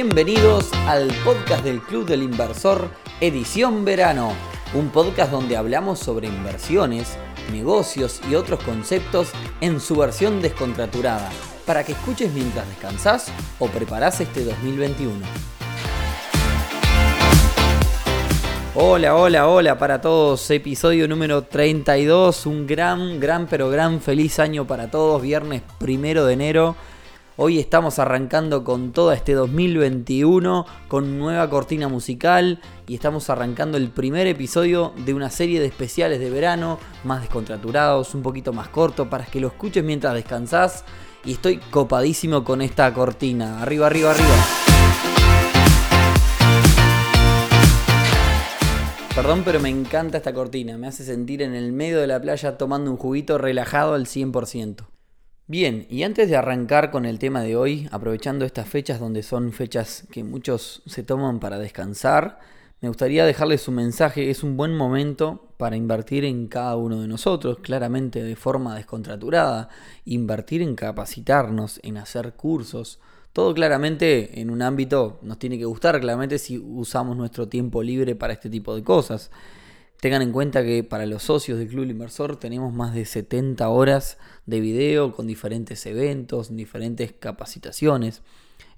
Bienvenidos al podcast del Club del Inversor, edición verano, un podcast donde hablamos sobre inversiones, negocios y otros conceptos en su versión descontraturada, para que escuches mientras descansas o preparas este 2021. Hola, hola, hola para todos. Episodio número 32. Un gran, gran, pero gran feliz año para todos. Viernes primero de enero. Hoy estamos arrancando con todo este 2021 con nueva cortina musical y estamos arrancando el primer episodio de una serie de especiales de verano, más descontraturados, un poquito más corto, para que lo escuches mientras descansás. Y estoy copadísimo con esta cortina. Arriba, arriba, arriba. Perdón, pero me encanta esta cortina. Me hace sentir en el medio de la playa tomando un juguito relajado al 100%. Bien, y antes de arrancar con el tema de hoy, aprovechando estas fechas donde son fechas que muchos se toman para descansar, me gustaría dejarles un mensaje. Es un buen momento para invertir en cada uno de nosotros, claramente de forma descontraturada, invertir en capacitarnos, en hacer cursos. Todo claramente en un ámbito nos tiene que gustar, claramente si usamos nuestro tiempo libre para este tipo de cosas. Tengan en cuenta que para los socios del Club Inversor tenemos más de 70 horas de video con diferentes eventos, diferentes capacitaciones.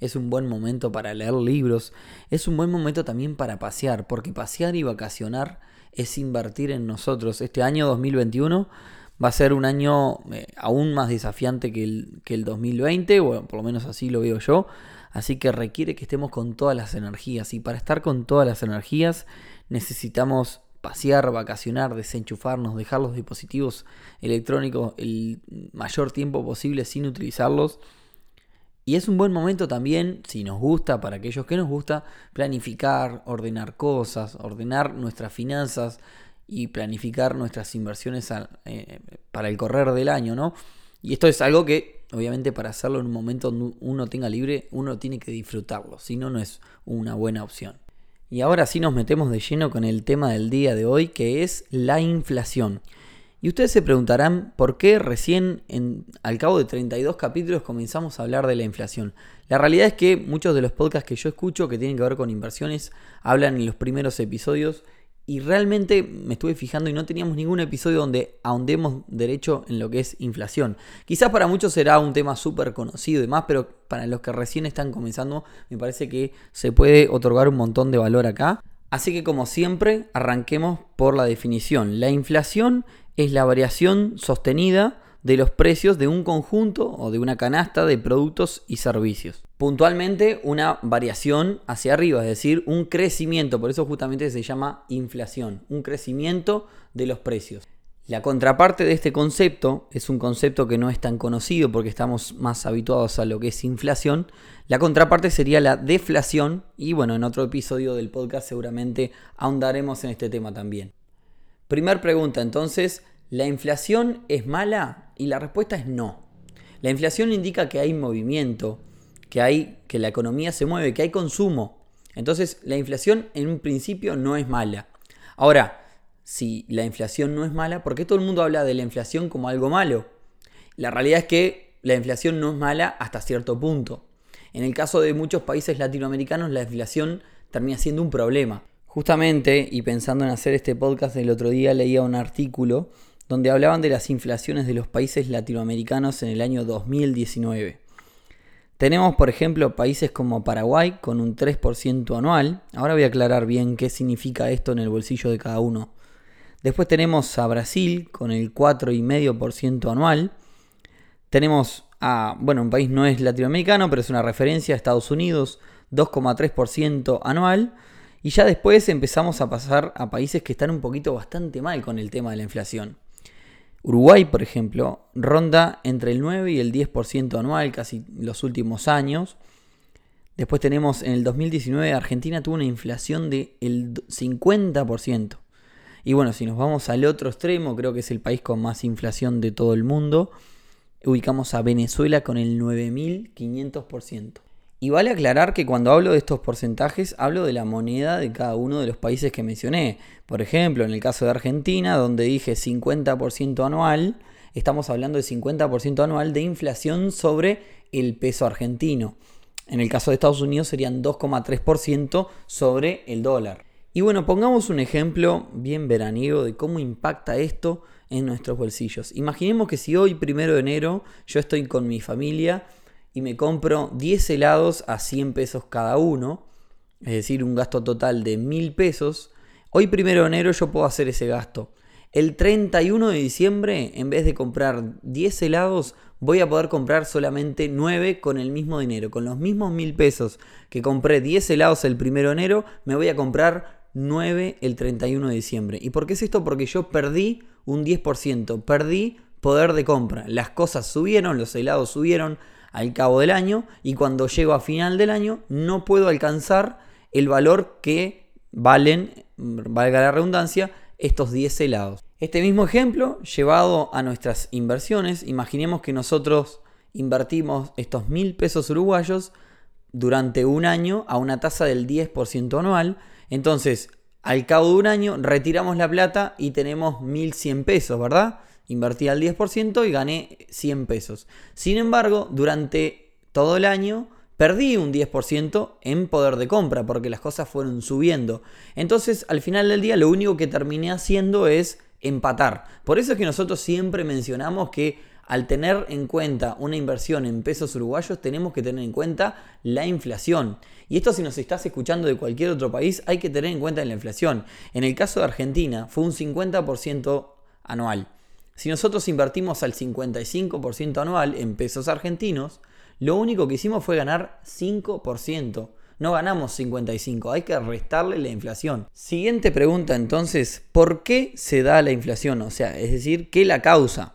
Es un buen momento para leer libros. Es un buen momento también para pasear, porque pasear y vacacionar es invertir en nosotros. Este año 2021 va a ser un año eh, aún más desafiante que el, que el 2020, o por lo menos así lo veo yo. Así que requiere que estemos con todas las energías. Y para estar con todas las energías necesitamos pasear, vacacionar, desenchufarnos, dejar los dispositivos electrónicos el mayor tiempo posible sin utilizarlos. Y es un buen momento también, si nos gusta, para aquellos que nos gusta, planificar, ordenar cosas, ordenar nuestras finanzas y planificar nuestras inversiones eh, para el correr del año, ¿no? Y esto es algo que, obviamente, para hacerlo en un momento donde uno tenga libre, uno tiene que disfrutarlo, si no, no es una buena opción. Y ahora sí nos metemos de lleno con el tema del día de hoy, que es la inflación. Y ustedes se preguntarán por qué recién en, al cabo de 32 capítulos comenzamos a hablar de la inflación. La realidad es que muchos de los podcasts que yo escucho que tienen que ver con inversiones hablan en los primeros episodios y realmente me estuve fijando y no teníamos ningún episodio donde ahondemos derecho en lo que es inflación. Quizás para muchos será un tema súper conocido y demás, pero para los que recién están comenzando me parece que se puede otorgar un montón de valor acá. Así que como siempre, arranquemos por la definición. La inflación es la variación sostenida de los precios de un conjunto o de una canasta de productos y servicios. Puntualmente una variación hacia arriba, es decir, un crecimiento, por eso justamente se llama inflación, un crecimiento de los precios. La contraparte de este concepto es un concepto que no es tan conocido porque estamos más habituados a lo que es inflación. La contraparte sería la deflación y bueno, en otro episodio del podcast seguramente ahondaremos en este tema también. Primer pregunta entonces, ¿la inflación es mala? Y la respuesta es no. La inflación indica que hay movimiento, que hay que la economía se mueve, que hay consumo. Entonces, la inflación en un principio no es mala. Ahora, si la inflación no es mala, ¿por qué todo el mundo habla de la inflación como algo malo? La realidad es que la inflación no es mala hasta cierto punto. En el caso de muchos países latinoamericanos, la inflación termina siendo un problema. Justamente, y pensando en hacer este podcast el otro día, leía un artículo donde hablaban de las inflaciones de los países latinoamericanos en el año 2019. Tenemos, por ejemplo, países como Paraguay con un 3% anual. Ahora voy a aclarar bien qué significa esto en el bolsillo de cada uno. Después tenemos a Brasil con el 4,5% anual. Tenemos a, bueno, un país no es latinoamericano, pero es una referencia, a Estados Unidos, 2,3% anual. Y ya después empezamos a pasar a países que están un poquito bastante mal con el tema de la inflación. Uruguay, por ejemplo, ronda entre el 9 y el 10% anual casi los últimos años. Después tenemos en el 2019 Argentina tuvo una inflación del 50%. Y bueno, si nos vamos al otro extremo, creo que es el país con más inflación de todo el mundo, ubicamos a Venezuela con el 9500%. Y vale aclarar que cuando hablo de estos porcentajes, hablo de la moneda de cada uno de los países que mencioné. Por ejemplo, en el caso de Argentina, donde dije 50% anual, estamos hablando de 50% anual de inflación sobre el peso argentino. En el caso de Estados Unidos serían 2,3% sobre el dólar. Y bueno, pongamos un ejemplo bien veraniego de cómo impacta esto en nuestros bolsillos. Imaginemos que si hoy, primero de enero, yo estoy con mi familia y me compro 10 helados a 100 pesos cada uno, es decir, un gasto total de 1000 pesos, hoy, primero de enero, yo puedo hacer ese gasto. El 31 de diciembre, en vez de comprar 10 helados, voy a poder comprar solamente 9 con el mismo dinero. Con los mismos 1000 pesos que compré 10 helados el 1 de enero, me voy a comprar 9 el 31 de diciembre. ¿Y por qué es esto? Porque yo perdí un 10%, perdí poder de compra. Las cosas subieron, los helados subieron al cabo del año y cuando llego a final del año no puedo alcanzar el valor que valen, valga la redundancia, estos 10 helados. Este mismo ejemplo llevado a nuestras inversiones, imaginemos que nosotros invertimos estos mil pesos uruguayos durante un año a una tasa del 10% anual entonces, al cabo de un año, retiramos la plata y tenemos 1100 pesos, ¿verdad? Invertí al 10% y gané 100 pesos. Sin embargo, durante todo el año perdí un 10% en poder de compra porque las cosas fueron subiendo. Entonces, al final del día, lo único que terminé haciendo es empatar. Por eso es que nosotros siempre mencionamos que al tener en cuenta una inversión en pesos uruguayos, tenemos que tener en cuenta la inflación. Y esto si nos estás escuchando de cualquier otro país, hay que tener en cuenta la inflación. En el caso de Argentina, fue un 50% anual. Si nosotros invertimos al 55% anual en pesos argentinos, lo único que hicimos fue ganar 5%. No ganamos 55, hay que restarle la inflación. Siguiente pregunta entonces, ¿por qué se da la inflación? O sea, es decir, ¿qué la causa?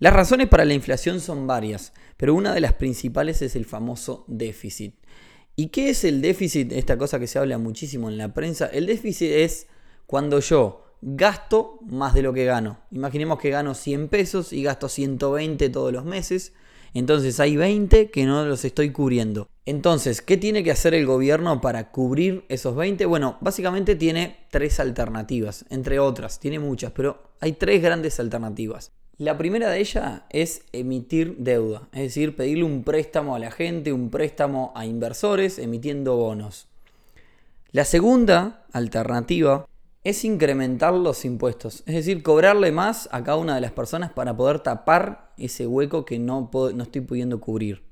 Las razones para la inflación son varias, pero una de las principales es el famoso déficit. ¿Y qué es el déficit? Esta cosa que se habla muchísimo en la prensa. El déficit es cuando yo gasto más de lo que gano. Imaginemos que gano 100 pesos y gasto 120 todos los meses. Entonces hay 20 que no los estoy cubriendo. Entonces, ¿qué tiene que hacer el gobierno para cubrir esos 20? Bueno, básicamente tiene tres alternativas, entre otras, tiene muchas, pero hay tres grandes alternativas. La primera de ellas es emitir deuda, es decir, pedirle un préstamo a la gente, un préstamo a inversores emitiendo bonos. La segunda alternativa es incrementar los impuestos, es decir, cobrarle más a cada una de las personas para poder tapar ese hueco que no, no estoy pudiendo cubrir.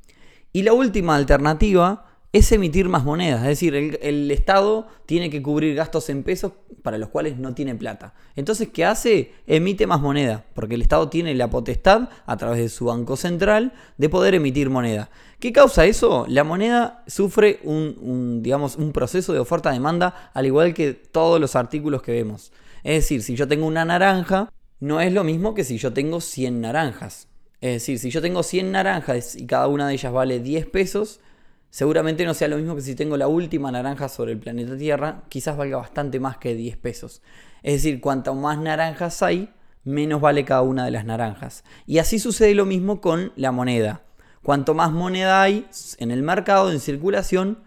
Y la última alternativa es emitir más monedas. Es decir, el, Estado tiene que cubrir gastos en pesos para los cuales no tiene plata. Entonces, ¿qué hace? Emite más moneda, porque el Estado tiene la potestad, a través de su Banco Central, de poder emitir moneda. ¿Qué causa eso? La moneda sufre un, digamos, un proceso de oferta-demanda, al igual que todos los artículos que vemos. Es decir, si yo tengo una naranja, no es lo mismo que si yo tengo 100 naranjas. Es decir, si yo tengo 100 naranjas y cada una de ellas vale 10 pesos, Seguramente no sea lo mismo que si tengo la última naranja sobre el planeta Tierra, quizás valga bastante más que 10 pesos. Es decir, cuanto más naranjas hay, menos vale cada una de las naranjas. Y así sucede lo mismo con la moneda. Cuanto más moneda hay en el mercado, en circulación,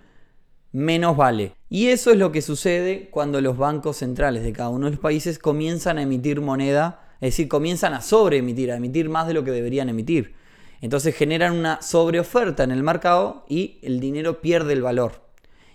menos vale. Y eso es lo que sucede cuando los bancos centrales de cada uno de los países comienzan a emitir moneda, es decir, comienzan a sobreemitir, a emitir más de lo que deberían emitir. Entonces generan una sobreoferta en el mercado y el dinero pierde el valor.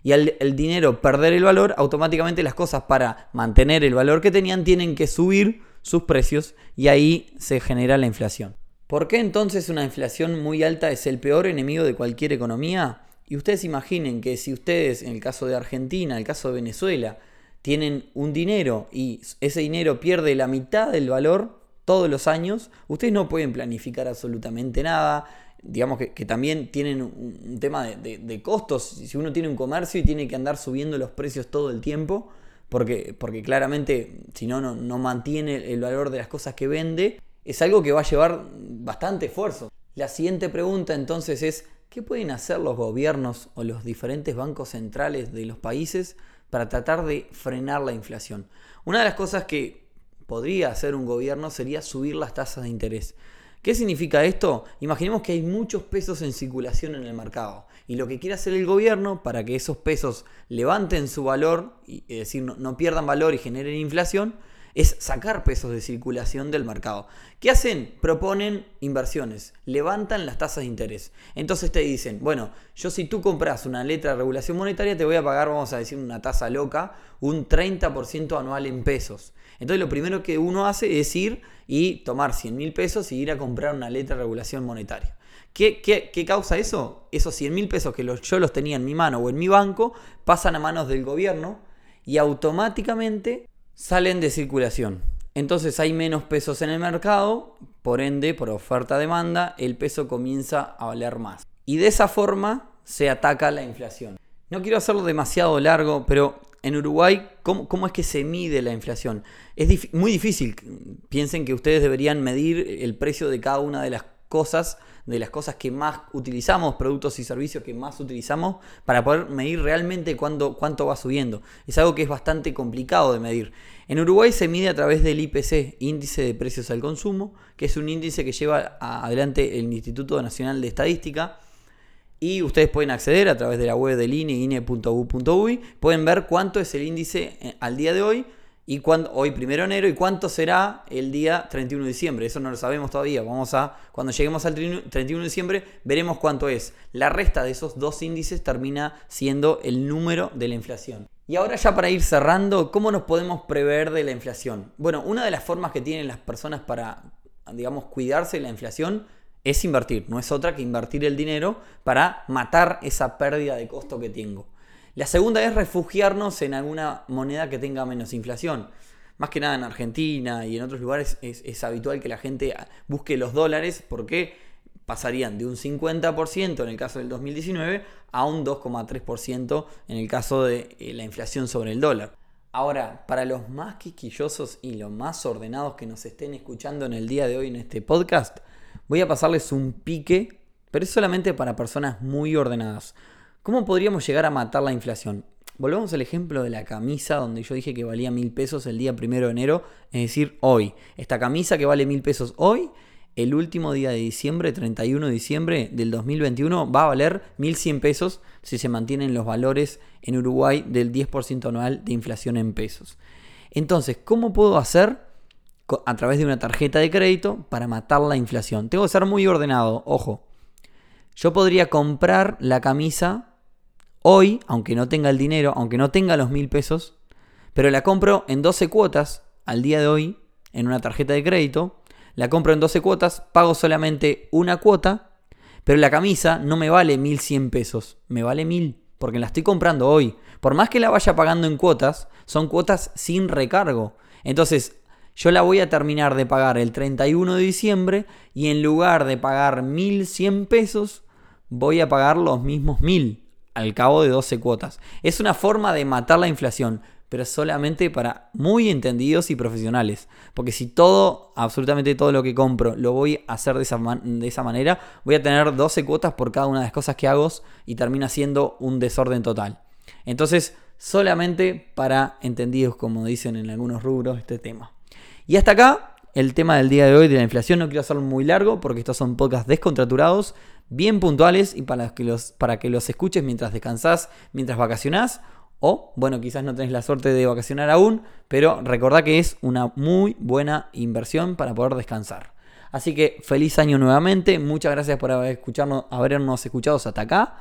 Y al el dinero perder el valor, automáticamente las cosas para mantener el valor que tenían tienen que subir sus precios y ahí se genera la inflación. ¿Por qué entonces una inflación muy alta es el peor enemigo de cualquier economía? Y ustedes imaginen que si ustedes, en el caso de Argentina, en el caso de Venezuela, tienen un dinero y ese dinero pierde la mitad del valor, todos los años, ustedes no pueden planificar absolutamente nada. Digamos que, también tienen un, tema de, costos. Si uno tiene un comercio y tiene que andar subiendo los precios todo el tiempo, porque, porque claramente si no, no mantiene el valor de las cosas que vende, es algo que va a llevar bastante esfuerzo. La siguiente pregunta entonces es, ¿qué pueden hacer los gobiernos o los diferentes bancos centrales de los países para tratar de frenar la inflación? Una de las cosas que podría hacer un gobierno sería subir las tasas de interés. ¿Qué significa esto? Imaginemos que hay muchos pesos en circulación en el mercado y lo que quiere hacer el gobierno para que esos pesos levanten su valor, es decir, no, pierdan valor y generen inflación, es sacar pesos de circulación del mercado. ¿Qué hacen? Proponen inversiones, levantan las tasas de interés. Entonces te dicen, bueno, yo si tú compras una letra de regulación monetaria te voy a pagar, vamos a decir, una tasa loca, un 30% anual en pesos. Entonces lo primero que uno hace es ir y tomar 100 mil pesos y ir a comprar una letra de regulación monetaria. ¿Qué, qué, causa eso? Esos 100 mil pesos que yo los tenía en mi mano o en mi banco pasan a manos del gobierno y automáticamente salen de circulación. Entonces hay menos pesos en el mercado, por ende, por oferta-demanda, el peso comienza a valer más. Y de esa forma se ataca la inflación. No quiero hacerlo demasiado largo, pero en Uruguay, ¿cómo, cómo es que se mide la inflación? Es muy difícil. Piensen que ustedes deberían medir el precio de cada una de las cosas de las cosas que más utilizamos, productos y servicios que más utilizamos, para poder medir realmente cuánto, cuánto va subiendo. Es algo que es bastante complicado de medir. En Uruguay se mide a través del IPC, Índice de Precios al Consumo, que es un índice que lleva adelante el Instituto Nacional de Estadística. Y ustedes pueden acceder a través de la web del INE, ine.u.uy, pueden ver cuánto es el índice eh, al día de hoy y hoy primero de enero y cuánto será el día 31 de diciembre. Eso no lo sabemos todavía. Vamos a, cuando lleguemos al 31 de diciembre, veremos cuánto es. La resta de esos dos índices termina siendo el número de la inflación. Y ahora ya para ir cerrando, ¿cómo nos podemos prever de la inflación? Bueno, una de las formas que tienen las personas para, digamos, cuidarse de la inflación es invertir. No es otra que invertir el dinero para matar esa pérdida de costo que tengo. La segunda es refugiarnos en alguna moneda que tenga menos inflación. Más que nada en Argentina y en otros lugares es, habitual que la gente busque los dólares porque pasarían de un 50% en el caso del 2019 a un 2,3% en el caso de eh, la inflación sobre el dólar. Ahora, para los más quisquillosos y los más ordenados que nos estén escuchando en el día de hoy en este podcast, voy a pasarles un pique, pero es solamente para personas muy ordenadas. ¿Cómo podríamos llegar a matar la inflación? Volvemos al ejemplo de la camisa donde yo dije que valía mil pesos el día primero de enero, es decir, hoy. Esta camisa que vale mil pesos hoy, el último día de diciembre, 31 de diciembre del 2021, va a valer 1.100 pesos si se mantienen los valores en Uruguay del 10% anual de inflación en pesos. Entonces, ¿cómo puedo hacer a través de una tarjeta de crédito para matar la inflación? Tengo que ser muy ordenado, ojo. Yo podría comprar la camisa Hoy, aunque no tenga el dinero, aunque no tenga los mil pesos, pero la compro en 12 cuotas al día de hoy en una tarjeta de crédito, la compro en 12 cuotas, pago solamente una cuota, pero la camisa no me vale 1100 pesos, me vale 1000 porque la estoy comprando hoy. Por más que la vaya pagando en cuotas, son cuotas sin recargo. Entonces, yo la voy a terminar de pagar el 31 de diciembre y en lugar de pagar 1100 pesos, voy a pagar los mismos 1000 al cabo de 12 cuotas. Es una forma de matar la inflación, pero solamente para muy entendidos y profesionales. Porque si todo, absolutamente todo lo que compro, lo voy a hacer de esa, de esa manera, voy a tener 12 cuotas por cada una de las cosas que hago y termina siendo un desorden total. Entonces, solamente para entendidos, como dicen en algunos rubros, este tema. Y hasta acá el tema del día de hoy de la inflación. No quiero hacerlo muy largo porque estos son podcasts descontraturados bien puntuales y para que los, para que los escuches mientras descansás, mientras vacacionás. O, bueno, quizás no tenés la suerte de vacacionar aún, pero recordá que es una muy buena inversión para poder descansar. Así que feliz año nuevamente. Muchas gracias por haber escucharnos, habernos escuchado hasta acá.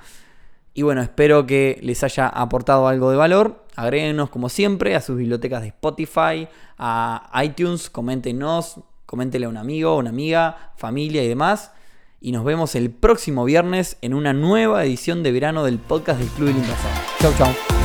Y bueno, espero que les haya aportado algo de valor. Agréguenos como siempre a sus bibliotecas de Spotify, a iTunes, coméntenos, coméntele a un amigo, una amiga, familia y demás y nos vemos el próximo viernes en una nueva edición de verano del podcast del Club del Inversor. Chau, chau.